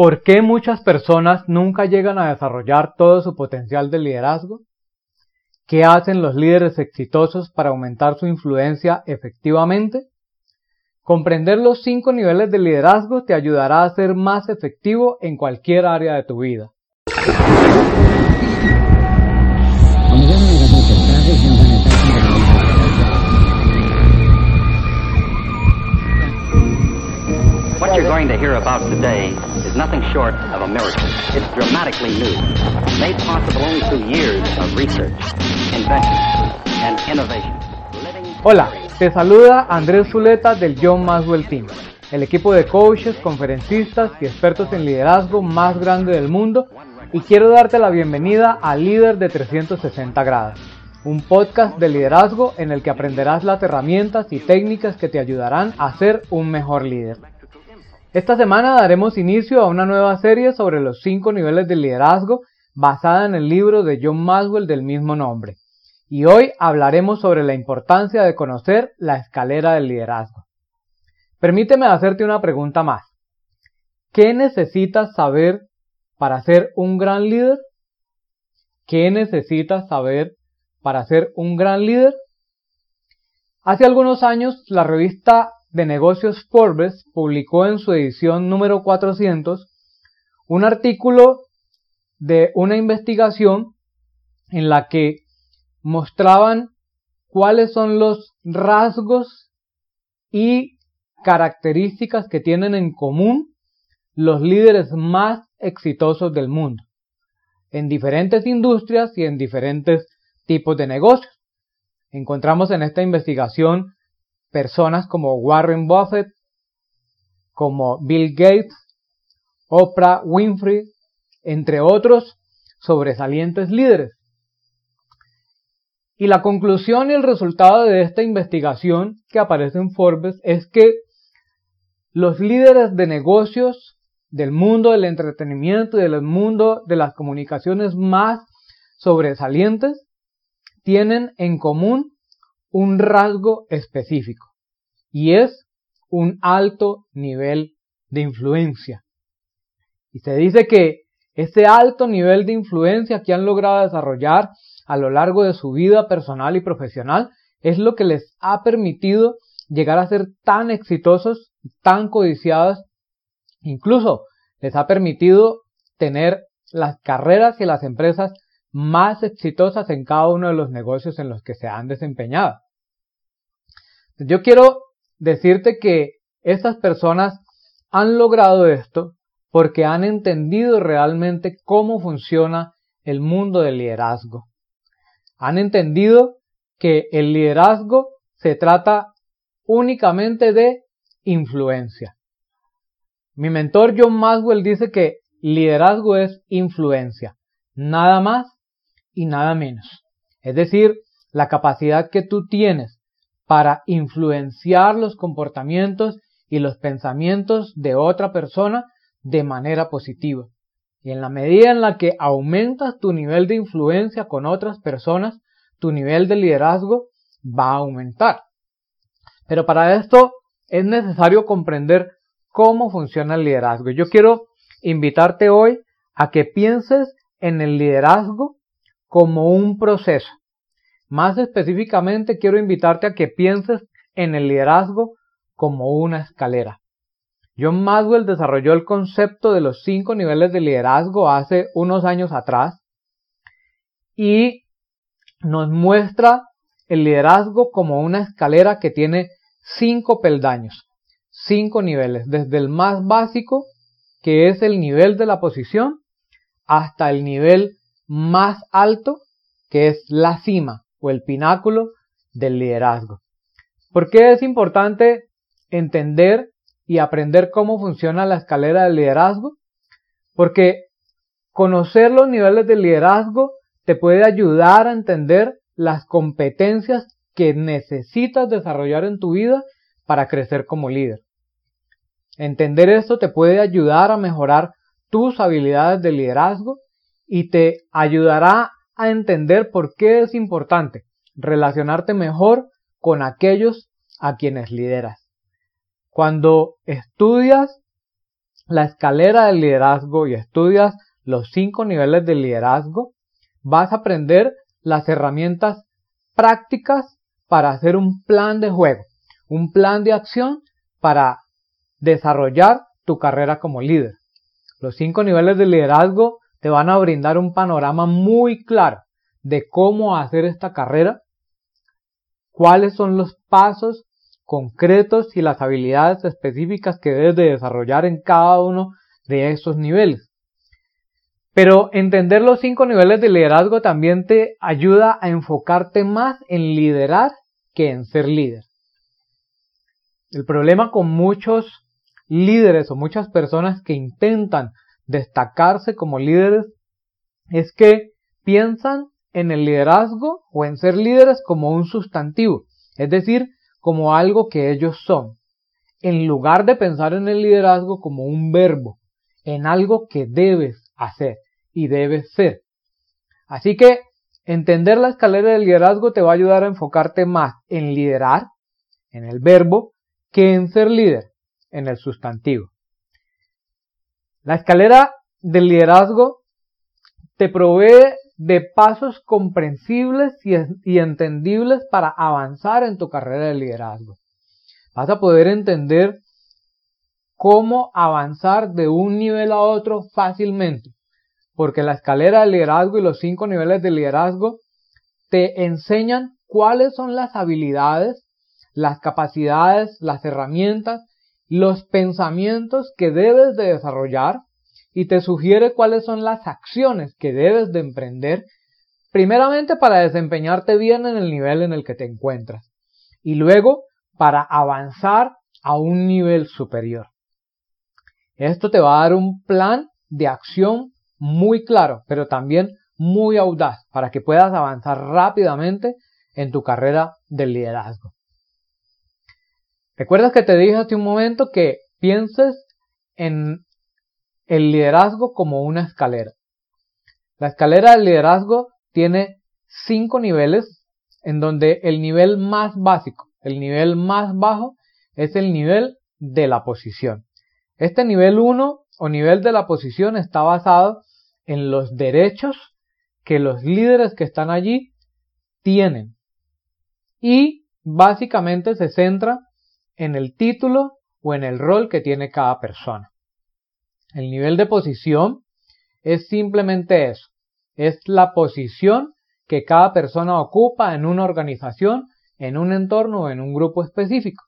¿Por qué muchas personas nunca llegan a desarrollar todo su potencial de liderazgo? ¿Qué hacen los líderes exitosos para aumentar su influencia efectivamente? Comprender los cinco niveles de liderazgo te ayudará a ser más efectivo en cualquier área de tu vida. What you're going to hear about today is nothing short of a miracle. It's dramatically new, made possible only through years of research, invention, and innovation. Hola, te saluda Andrés Zuleta del John Maswell Team, el equipo de coaches, conferencistas y expertos en liderazgo más grande del mundo y quiero darte la bienvenida a Líder de 360 grados, un podcast de liderazgo en el que aprenderás las herramientas y técnicas que te ayudarán a ser un mejor líder. Esta semana daremos inicio a una nueva serie sobre los cinco niveles de liderazgo basada en el libro de John Maswell del mismo nombre. Y hoy hablaremos sobre la importancia de conocer la escalera del liderazgo. Permíteme hacerte una pregunta más. ¿Qué necesitas saber para ser un gran líder? ¿Qué necesitas saber para ser un gran líder? Hace algunos años la revista de negocios Forbes publicó en su edición número 400 un artículo de una investigación en la que mostraban cuáles son los rasgos y características que tienen en común los líderes más exitosos del mundo, en diferentes industrias y en diferentes tipos de negocios. Encontramos en esta investigación personas como Warren Buffett, como Bill Gates, Oprah Winfrey, entre otros sobresalientes líderes. Y la conclusión y el resultado de esta investigación que aparece en Forbes es que los líderes de negocios del mundo del entretenimiento y del mundo de las comunicaciones más sobresalientes tienen en común un rasgo específico y es un alto nivel de influencia. Y se dice que ese alto nivel de influencia que han logrado desarrollar a lo largo de su vida personal y profesional es lo que les ha permitido llegar a ser tan exitosos, tan codiciados, incluso les ha permitido tener las carreras y las empresas más exitosas en cada uno de los negocios en los que se han desempeñado. Yo quiero decirte que estas personas han logrado esto porque han entendido realmente cómo funciona el mundo del liderazgo. Han entendido que el liderazgo se trata únicamente de influencia. Mi mentor John Maswell dice que liderazgo es influencia, nada más y nada menos. Es decir, la capacidad que tú tienes para influenciar los comportamientos y los pensamientos de otra persona de manera positiva. Y en la medida en la que aumentas tu nivel de influencia con otras personas, tu nivel de liderazgo va a aumentar. Pero para esto es necesario comprender cómo funciona el liderazgo. Yo quiero invitarte hoy a que pienses en el liderazgo como un proceso. Más específicamente quiero invitarte a que pienses en el liderazgo como una escalera. John Maswell desarrolló el concepto de los cinco niveles de liderazgo hace unos años atrás y nos muestra el liderazgo como una escalera que tiene cinco peldaños, cinco niveles, desde el más básico, que es el nivel de la posición, hasta el nivel más alto, que es la cima, o el pináculo del liderazgo. ¿Por qué es importante entender y aprender cómo funciona la escalera del liderazgo? Porque conocer los niveles de liderazgo te puede ayudar a entender las competencias que necesitas desarrollar en tu vida para crecer como líder. Entender esto te puede ayudar a mejorar tus habilidades de liderazgo y te ayudará a entender por qué es importante relacionarte mejor con aquellos a quienes lideras. Cuando estudias la escalera del liderazgo y estudias los cinco niveles de liderazgo, vas a aprender las herramientas prácticas para hacer un plan de juego, un plan de acción para desarrollar tu carrera como líder. Los cinco niveles de liderazgo te van a brindar un panorama muy claro de cómo hacer esta carrera, cuáles son los pasos concretos y las habilidades específicas que debes de desarrollar en cada uno de esos niveles. Pero entender los cinco niveles de liderazgo también te ayuda a enfocarte más en liderar que en ser líder. El problema con muchos líderes o muchas personas que intentan destacarse como líderes es que piensan en el liderazgo o en ser líderes como un sustantivo, es decir, como algo que ellos son, en lugar de pensar en el liderazgo como un verbo, en algo que debes hacer y debes ser. Así que entender la escalera del liderazgo te va a ayudar a enfocarte más en liderar, en el verbo, que en ser líder, en el sustantivo. La escalera del liderazgo te provee de pasos comprensibles y, entendibles para avanzar en tu carrera de liderazgo. Vas a poder entender cómo avanzar de un nivel a otro fácilmente, porque la escalera de liderazgo y los cinco niveles de liderazgo te enseñan cuáles son las habilidades, las capacidades, las herramientas, los pensamientos que debes de desarrollar y te sugiere cuáles son las acciones que debes de emprender, primeramente para desempeñarte bien en el nivel en el que te encuentras y luego para avanzar a un nivel superior. Esto te va a dar un plan de acción muy claro, pero también muy audaz para que puedas avanzar rápidamente en tu carrera del liderazgo. ¿Recuerdas que te dije hace un momento que pienses en el liderazgo como una escalera. La escalera del liderazgo tiene cinco niveles en donde el nivel más básico, el nivel más bajo es el nivel de la posición. Este nivel 1 o nivel de la posición está basado en los derechos que los líderes que están allí tienen. Y básicamente se centra en el título o en el rol que tiene cada persona. El nivel de posición es simplemente eso. Es la posición que cada persona ocupa en una organización, en un entorno o en un grupo específico.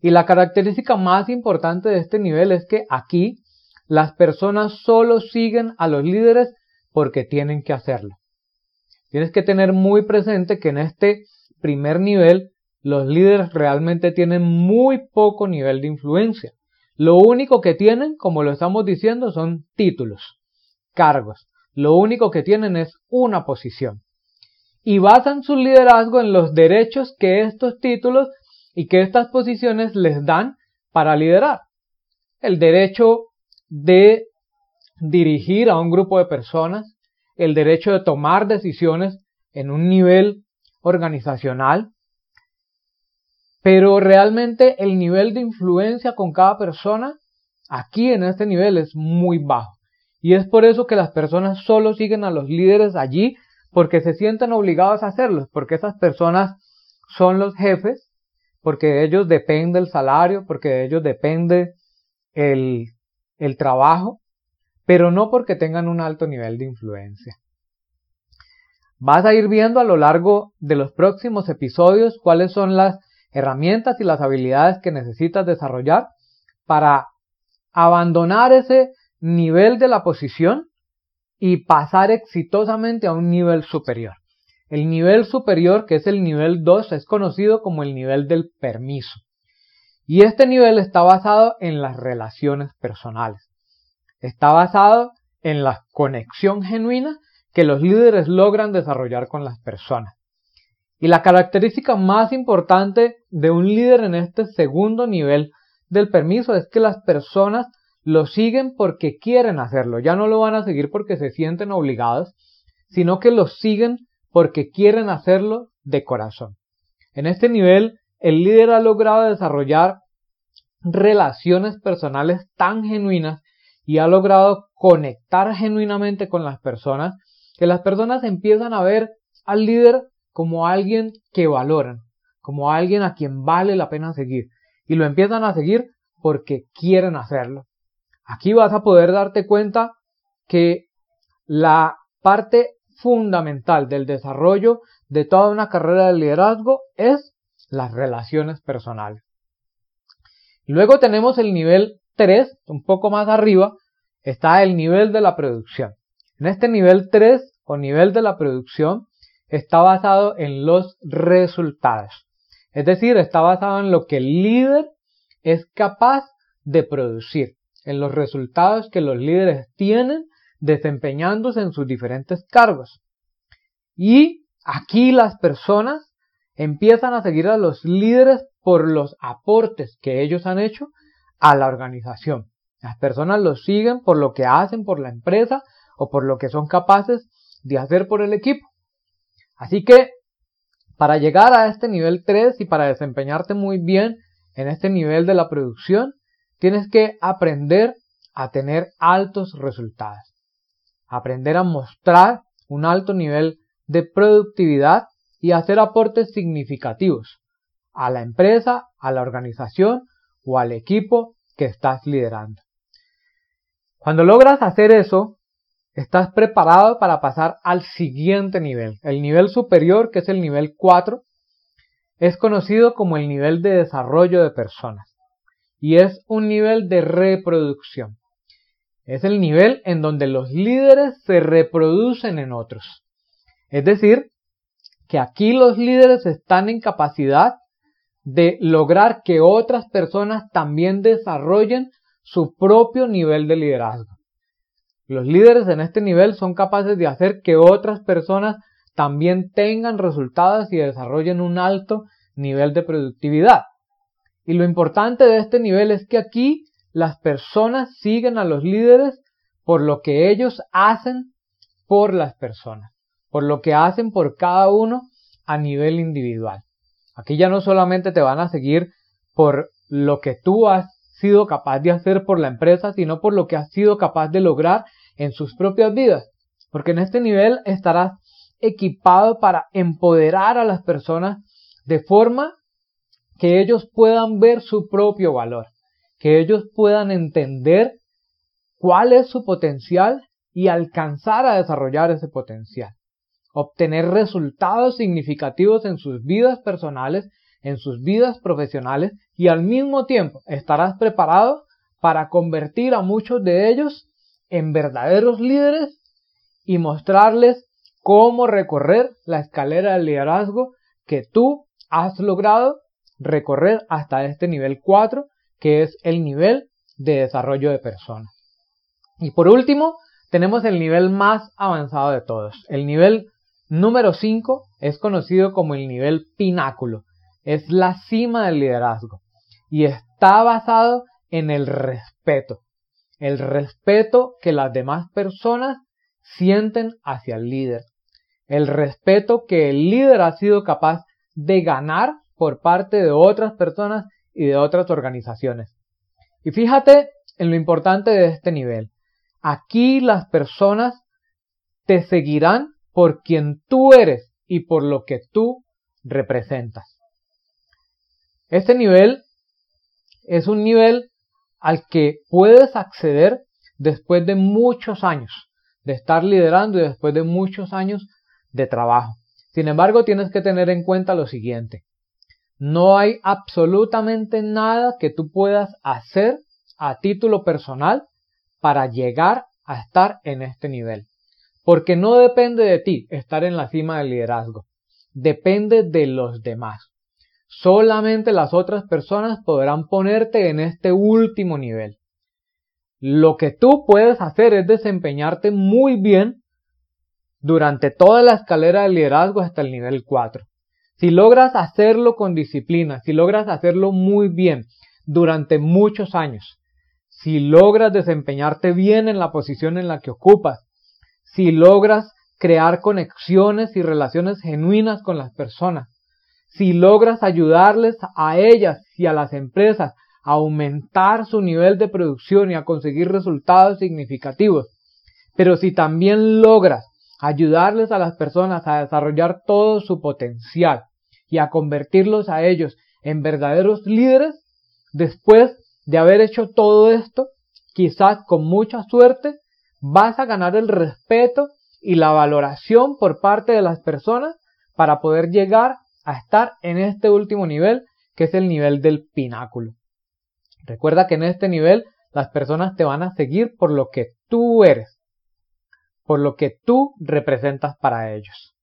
Y la característica más importante de este nivel es que aquí las personas solo siguen a los líderes porque tienen que hacerlo. Tienes que tener muy presente que en este primer nivel los líderes realmente tienen muy poco nivel de influencia. Lo único que tienen, como lo estamos diciendo, son títulos, cargos. Lo único que tienen es una posición. Y basan su liderazgo en los derechos que estos títulos y que estas posiciones les dan para liderar. El derecho de dirigir a un grupo de personas, el derecho de tomar decisiones en un nivel organizacional, pero realmente el nivel de influencia con cada persona aquí en este nivel es muy bajo. Y es por eso que las personas solo siguen a los líderes allí porque se sienten obligados a hacerlo, porque esas personas son los jefes, porque de ellos depende el salario, porque de ellos depende el, el trabajo, pero no porque tengan un alto nivel de influencia. Vas a ir viendo a lo largo de los próximos episodios cuáles son las herramientas y las habilidades que necesitas desarrollar para abandonar ese nivel de la posición y pasar exitosamente a un nivel superior. El nivel superior, que es el nivel 2, es conocido como el nivel del permiso. Y este nivel está basado en las relaciones personales. Está basado en la conexión genuina que los líderes logran desarrollar con las personas. Y la característica más importante de un líder en este segundo nivel del permiso es que las personas lo siguen porque quieren hacerlo. Ya no lo van a seguir porque se sienten obligados, sino que lo siguen porque quieren hacerlo de corazón. En este nivel, el líder ha logrado desarrollar relaciones personales tan genuinas y ha logrado conectar genuinamente con las personas, que las personas empiezan a ver al líder como alguien que valoran, como alguien a quien vale la pena seguir. Y lo empiezan a seguir porque quieren hacerlo. Aquí vas a poder darte cuenta que la parte fundamental del desarrollo de toda una carrera de liderazgo es las relaciones personales. Luego tenemos el nivel 3, un poco más arriba, está el nivel de la producción. En este nivel 3 o nivel de la producción está basado en los resultados. Es decir, está basado en lo que el líder es capaz de producir, en los resultados que los líderes tienen desempeñándose en sus diferentes cargos. Y aquí las personas empiezan a seguir a los líderes por los aportes que ellos han hecho a la organización. Las personas los siguen por lo que hacen por la empresa o por lo que son capaces de hacer por el equipo. Así que para llegar a este nivel 3 y para desempeñarte muy bien en este nivel de la producción, tienes que aprender a tener altos resultados. Aprender a mostrar un alto nivel de productividad y hacer aportes significativos a la empresa, a la organización o al equipo que estás liderando. Cuando logras hacer eso, estás preparado para pasar al siguiente nivel. El nivel superior, que es el nivel 4, es conocido como el nivel de desarrollo de personas y es un nivel de reproducción. Es el nivel en donde los líderes se reproducen en otros. Es decir, que aquí los líderes están en capacidad de lograr que otras personas también desarrollen su propio nivel de liderazgo. Los líderes en este nivel son capaces de hacer que otras personas también tengan resultados y desarrollen un alto nivel de productividad. Y lo importante de este nivel es que aquí las personas siguen a los líderes por lo que ellos hacen por las personas, por lo que hacen por cada uno a nivel individual. Aquí ya no solamente te van a seguir por lo que tú has sido capaz de hacer por la empresa, sino por lo que has sido capaz de lograr en sus propias vidas. Porque en este nivel estarás equipado para empoderar a las personas de forma que ellos puedan ver su propio valor, que ellos puedan entender cuál es su potencial y alcanzar a desarrollar ese potencial obtener resultados significativos en sus vidas personales, en sus vidas profesionales y al mismo tiempo estarás preparado para convertir a muchos de ellos en verdaderos líderes y mostrarles cómo recorrer la escalera del liderazgo que tú has logrado recorrer hasta este nivel 4, que es el nivel de desarrollo de personas. Y por último, tenemos el nivel más avanzado de todos, el nivel Número 5 es conocido como el nivel pináculo. Es la cima del liderazgo y está basado en el respeto. El respeto que las demás personas sienten hacia el líder. El respeto que el líder ha sido capaz de ganar por parte de otras personas y de otras organizaciones. Y fíjate en lo importante de este nivel. Aquí las personas te seguirán por quien tú eres y por lo que tú representas. Este nivel es un nivel al que puedes acceder después de muchos años de estar liderando y después de muchos años de trabajo. Sin embargo, tienes que tener en cuenta lo siguiente. No hay absolutamente nada que tú puedas hacer a título personal para llegar a estar en este nivel. Porque no depende de ti estar en la cima del liderazgo, depende de los demás. Solamente las otras personas podrán ponerte en este último nivel. Lo que tú puedes hacer es desempeñarte muy bien durante toda la escalera del liderazgo hasta el nivel 4. Si logras hacerlo con disciplina, si logras hacerlo muy bien durante muchos años, si logras desempeñarte bien en la posición en la que ocupas, si logras crear conexiones y relaciones genuinas con las personas, si logras ayudarles a ellas y a las empresas aumentar su nivel de producción y a conseguir resultados significativos. Pero si también logras ayudarles a las personas a desarrollar todo su potencial y a convertirlos a ellos en verdaderos líderes, después de haber hecho todo esto, quizás con mucha suerte, vas a ganar el respeto y la valoración por parte de las personas para poder llegar a estar en este último nivel, que es el nivel del pináculo. Recuerda que en este nivel las personas te van a seguir por lo que tú eres, por lo que tú representas para ellos.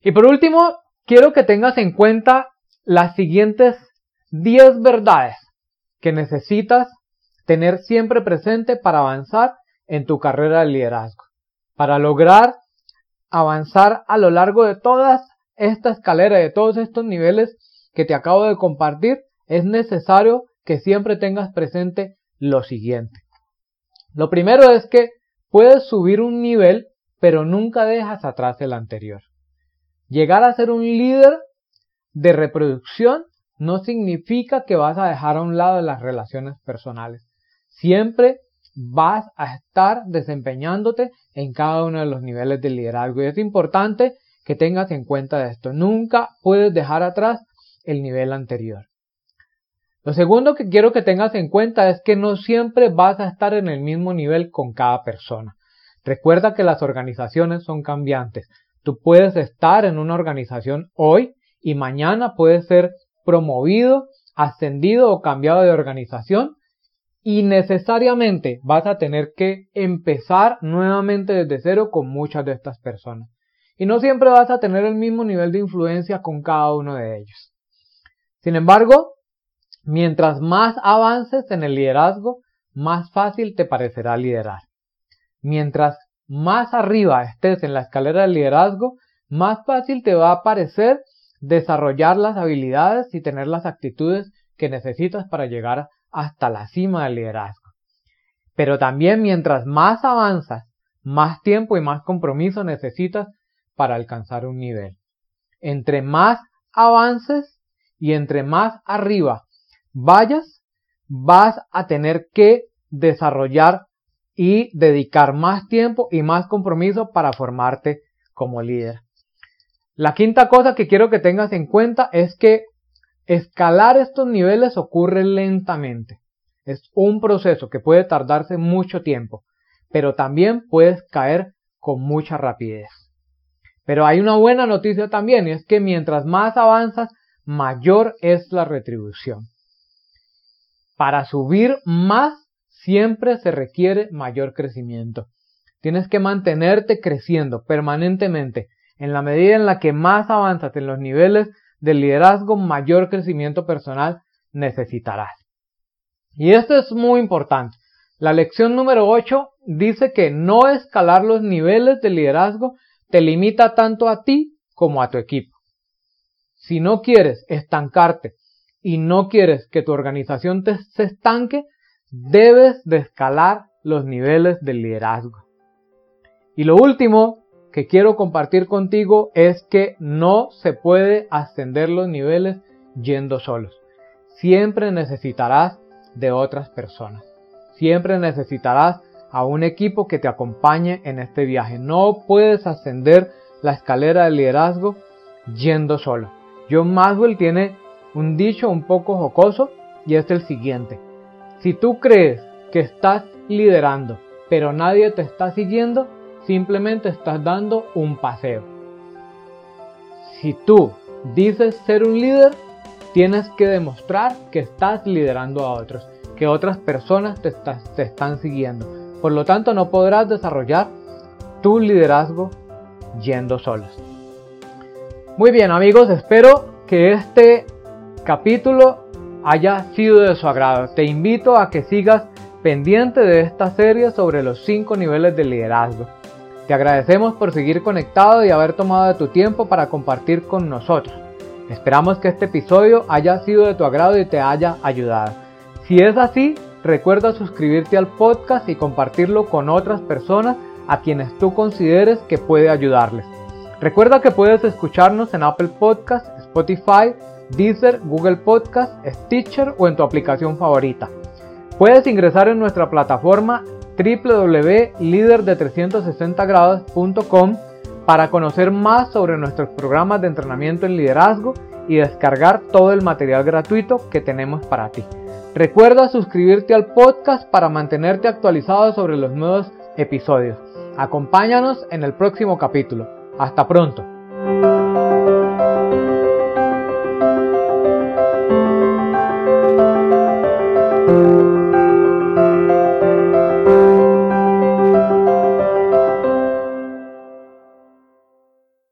Y por último, quiero que tengas en cuenta las siguientes 10 verdades que necesitas tener siempre presente para avanzar en tu carrera de liderazgo. Para lograr avanzar a lo largo de toda esta escalera, de todos estos niveles que te acabo de compartir, es necesario que siempre tengas presente lo siguiente. Lo primero es que puedes subir un nivel, pero nunca dejas atrás el anterior. Llegar a ser un líder de reproducción no significa que vas a dejar a un lado las relaciones personales. Siempre vas a estar desempeñándote en cada uno de los niveles de liderazgo y es importante que tengas en cuenta esto. Nunca puedes dejar atrás el nivel anterior. Lo segundo que quiero que tengas en cuenta es que no siempre vas a estar en el mismo nivel con cada persona. Recuerda que las organizaciones son cambiantes. Tú puedes estar en una organización hoy y mañana puedes ser promovido, ascendido o cambiado de organización y necesariamente vas a tener que empezar nuevamente desde cero con muchas de estas personas. Y no siempre vas a tener el mismo nivel de influencia con cada uno de ellos. Sin embargo, Mientras más avances en el liderazgo, más fácil te parecerá liderar. Mientras más arriba estés en la escalera del liderazgo, más fácil te va a parecer desarrollar las habilidades y tener las actitudes que necesitas para llegar hasta la cima del liderazgo. Pero también mientras más avanzas, más tiempo y más compromiso necesitas para alcanzar un nivel. Entre más avances y entre más arriba vayas, vas a tener que desarrollar y dedicar más tiempo y más compromiso para formarte como líder. La quinta cosa que quiero que tengas en cuenta es que escalar estos niveles ocurre lentamente. Es un proceso que puede tardarse mucho tiempo, pero también puedes caer con mucha rapidez. Pero hay una buena noticia también y es que mientras más avanzas, mayor es la retribución. Para subir más siempre se requiere mayor crecimiento. Tienes que mantenerte creciendo permanentemente. En la medida en la que más avanzas en los niveles de liderazgo, mayor crecimiento personal necesitarás. Y esto es muy importante. La lección número 8 dice que no escalar los niveles de liderazgo te limita tanto a ti como a tu equipo. Si no quieres estancarte y no quieres que tu organización te, se estanque, debes de escalar los niveles del liderazgo. Y lo último que quiero compartir contigo es que no se puede ascender los niveles yendo solos. Siempre necesitarás de otras personas. Siempre necesitarás a un equipo que te acompañe en este viaje. No puedes ascender la escalera del liderazgo yendo solo. John Maxwell tiene un dicho un poco jocoso y es el siguiente. Si tú crees que estás liderando, pero nadie te está siguiendo, simplemente estás dando un paseo. Si tú dices ser un líder, tienes que demostrar que estás liderando a otros, que otras personas te están siguiendo. Por lo tanto, no podrás desarrollar tu liderazgo yendo solos. Muy bien amigos, espero que este capítulo haya sido de su agrado. Te invito a que sigas pendiente de esta serie sobre los 5 niveles de liderazgo. Te agradecemos por seguir conectado y haber tomado tu tiempo para compartir con nosotros. Esperamos que este episodio haya sido de tu agrado y te haya ayudado. Si es así, recuerda suscribirte al podcast y compartirlo con otras personas a quienes tú consideres que puede ayudarles. Recuerda que puedes escucharnos en Apple Podcasts, Spotify, Deezer, Google Podcast, Stitcher o en tu aplicación favorita. Puedes ingresar en nuestra plataforma www.líderde360grados.com para conocer más sobre nuestros programas de entrenamiento en liderazgo y descargar todo el material gratuito que tenemos para ti. Recuerda suscribirte al podcast para mantenerte actualizado sobre los nuevos episodios. Acompáñanos en el próximo capítulo. Hasta pronto.